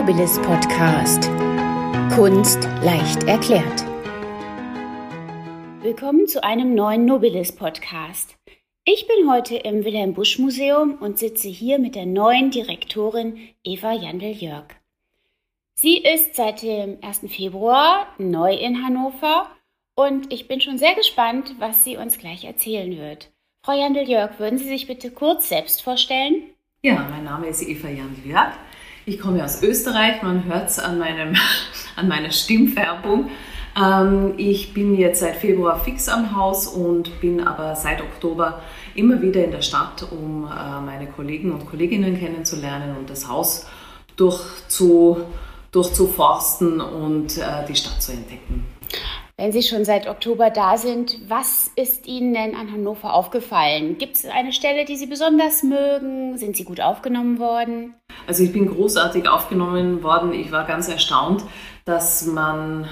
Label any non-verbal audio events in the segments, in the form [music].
Nobilis Podcast. Kunst leicht erklärt. Willkommen zu einem neuen Nobilis Podcast. Ich bin heute im Wilhelm Busch Museum und sitze hier mit der neuen Direktorin Eva Jandl-Jörg. Sie ist seit dem 1. Februar neu in Hannover und ich bin schon sehr gespannt, was sie uns gleich erzählen wird. Frau Jandl-Jörg, würden Sie sich bitte kurz selbst vorstellen? Ja, mein Name ist Eva Jandl-Jörg. Ich komme aus Österreich, man hört es an, [laughs] an meiner Stimmfärbung. Ähm, ich bin jetzt seit Februar fix am Haus und bin aber seit Oktober immer wieder in der Stadt, um äh, meine Kollegen und Kolleginnen kennenzulernen und das Haus durchzu, durchzuforsten und äh, die Stadt zu entdecken. Wenn Sie schon seit Oktober da sind, was ist Ihnen denn an Hannover aufgefallen? Gibt es eine Stelle, die Sie besonders mögen? Sind Sie gut aufgenommen worden? Also ich bin großartig aufgenommen worden. Ich war ganz erstaunt, dass man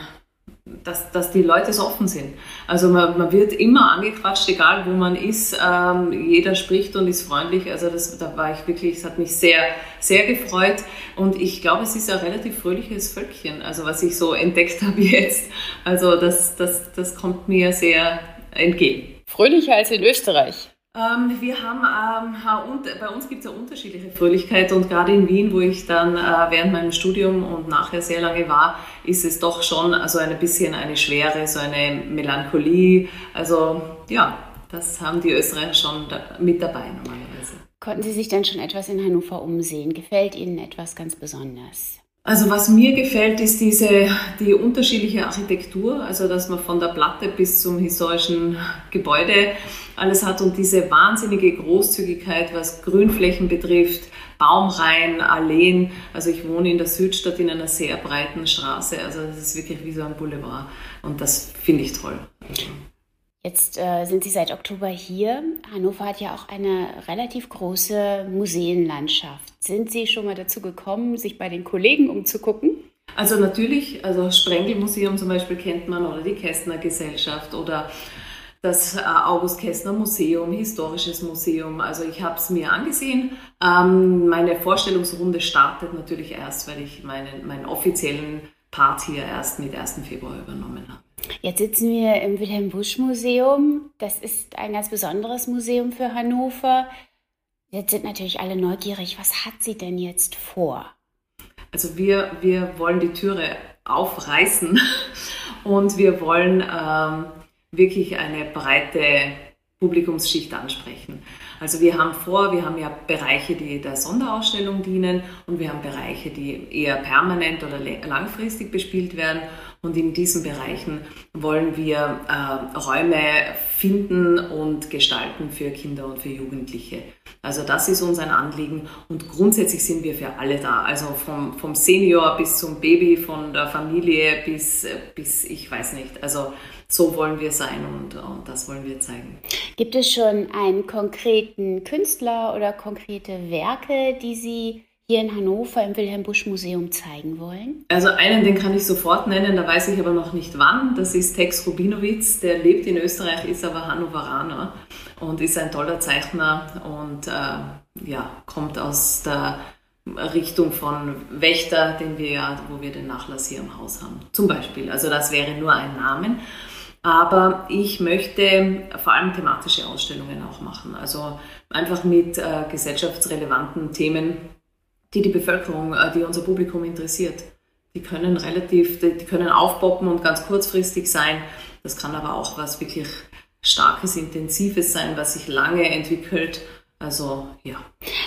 dass, dass die Leute so offen sind. Also man, man wird immer angequatscht, egal wo man ist. Ähm, jeder spricht und ist freundlich. Also das, da war ich wirklich, es hat mich sehr, sehr gefreut. Und ich glaube, es ist ein relativ fröhliches Völkchen, also was ich so entdeckt [laughs] habe jetzt. Also das, das, das kommt mir sehr entgegen. Fröhlicher als in Österreich. Ähm, wir haben, ähm, bei uns gibt es ja unterschiedliche Fröhlichkeit und gerade in Wien, wo ich dann äh, während meinem Studium und nachher sehr lange war, ist es doch schon also ein bisschen eine Schwere, so eine Melancholie. Also ja, das haben die Österreicher schon mit dabei normalerweise. Konnten Sie sich dann schon etwas in Hannover umsehen? Gefällt Ihnen etwas ganz besonders? Also was mir gefällt, ist diese, die unterschiedliche Architektur, also dass man von der Platte bis zum historischen Gebäude alles hat und diese wahnsinnige Großzügigkeit, was Grünflächen betrifft, Baumreihen, Alleen. Also ich wohne in der Südstadt in einer sehr breiten Straße, also das ist wirklich wie so ein Boulevard und das finde ich toll. Jetzt äh, sind Sie seit Oktober hier. Hannover hat ja auch eine relativ große Museenlandschaft. Sind Sie schon mal dazu gekommen, sich bei den Kollegen umzugucken? Also natürlich, also Sprengelmuseum zum Beispiel kennt man oder die Kästner Gesellschaft oder das äh, August Kästner Museum, Historisches Museum. Also ich habe es mir angesehen. Ähm, meine Vorstellungsrunde startet natürlich erst, weil ich meinen, meinen offiziellen Part hier erst mit 1. Februar übernommen habe. Jetzt sitzen wir im Wilhelm Busch Museum. Das ist ein ganz besonderes Museum für Hannover. Jetzt sind natürlich alle neugierig. Was hat sie denn jetzt vor? Also wir, wir wollen die Türe aufreißen [laughs] und wir wollen ähm, wirklich eine breite Publikumsschicht ansprechen. Also wir haben vor, wir haben ja Bereiche, die der Sonderausstellung dienen und wir haben Bereiche, die eher permanent oder langfristig bespielt werden. Und in diesen Bereichen wollen wir äh, Räume finden und gestalten für Kinder und für Jugendliche. Also das ist uns ein Anliegen und grundsätzlich sind wir für alle da. Also vom, vom Senior bis zum Baby, von der Familie bis, bis ich weiß nicht. Also so wollen wir sein und, und das wollen wir zeigen. Gibt es schon einen konkreten Künstler oder konkrete Werke, die Sie hier in Hannover im Wilhelm Busch Museum zeigen wollen? Also einen, den kann ich sofort nennen, da weiß ich aber noch nicht wann. Das ist Tex Rubinowitz, der lebt in Österreich, ist aber Hannoveraner und ist ein toller Zeichner und äh, ja, kommt aus der Richtung von Wächter, den wir ja, wo wir den Nachlass hier im Haus haben. Zum Beispiel. Also das wäre nur ein Name. Aber ich möchte vor allem thematische Ausstellungen auch machen. Also einfach mit äh, gesellschaftsrelevanten Themen, die die Bevölkerung, äh, die unser Publikum interessiert. Die können relativ, die, die können aufpoppen und ganz kurzfristig sein. Das kann aber auch was wirklich Starkes, Intensives sein, was sich lange entwickelt. Also ja.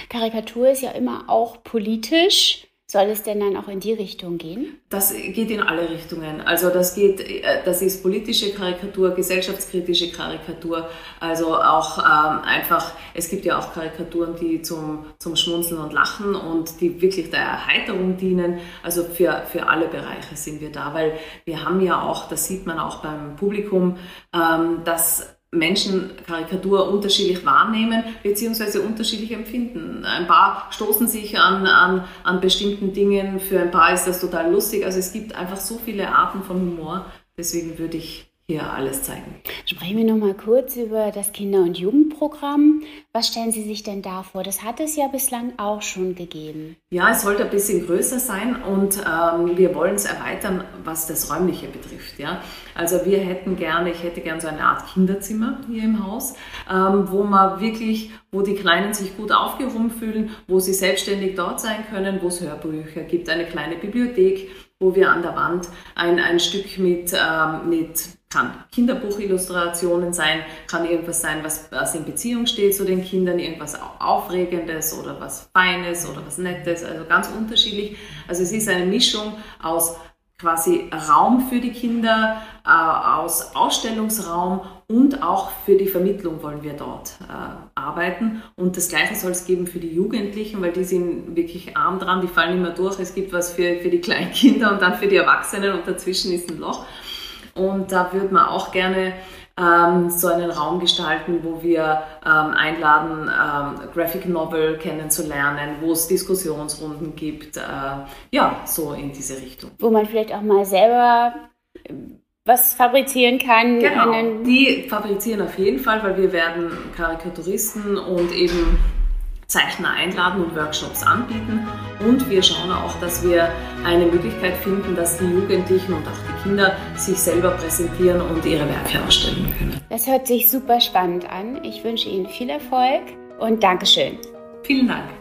Karikatur ist ja immer auch politisch. Soll es denn dann auch in die Richtung gehen? Das geht in alle Richtungen. Also das geht, äh, das ist politische Karikatur, gesellschaftskritische Karikatur, also auch ähm, einfach, es gibt ja auch Karikaturen, die zum, zum Schmunzeln und Lachen und die wirklich der Erheiterung dienen. Also für, für alle Bereiche sind wir da, weil wir haben ja auch, das sieht man auch beim Publikum, ähm, dass Menschen Karikatur unterschiedlich wahrnehmen bzw. unterschiedlich empfinden. Ein paar stoßen sich an, an, an bestimmten Dingen, für ein paar ist das total lustig. Also es gibt einfach so viele Arten von Humor. Deswegen würde ich hier alles zeigen. Sprechen wir noch mal kurz über das Kinder- und Jugendprogramm. Was stellen Sie sich denn da vor? Das hat es ja bislang auch schon gegeben. Ja, es sollte ein bisschen größer sein und ähm, wir wollen es erweitern, was das Räumliche betrifft. Ja? Also wir hätten gerne, ich hätte gerne so eine Art Kinderzimmer hier im Haus, ähm, wo man wirklich, wo die Kleinen sich gut aufgehoben fühlen, wo sie selbstständig dort sein können, wo es Hörbücher gibt, eine kleine Bibliothek, wo wir an der Wand ein, ein Stück mit, ähm, mit kann Kinderbuchillustrationen sein, kann irgendwas sein, was, was in Beziehung steht zu den Kindern, irgendwas Aufregendes oder was Feines oder was Nettes, also ganz unterschiedlich. Also es ist eine Mischung aus quasi Raum für die Kinder, äh, aus Ausstellungsraum und auch für die Vermittlung wollen wir dort äh, arbeiten. Und das Gleiche soll es geben für die Jugendlichen, weil die sind wirklich arm dran, die fallen immer durch. Es gibt was für, für die Kleinkinder und dann für die Erwachsenen und dazwischen ist ein Loch. Und da würde man auch gerne ähm, so einen Raum gestalten, wo wir ähm, einladen, ähm, Graphic Novel kennenzulernen, wo es Diskussionsrunden gibt. Äh, ja, so in diese Richtung. Wo man vielleicht auch mal selber äh, was fabrizieren kann. Genau, die fabrizieren auf jeden Fall, weil wir werden Karikaturisten und eben Zeichner einladen und Workshops anbieten. Und wir schauen auch, dass wir eine Möglichkeit finden, dass die Jugendlichen und auch die Kinder sich selber präsentieren und ihre Werke ausstellen können. Das hört sich super spannend an. Ich wünsche Ihnen viel Erfolg und Dankeschön. Vielen Dank.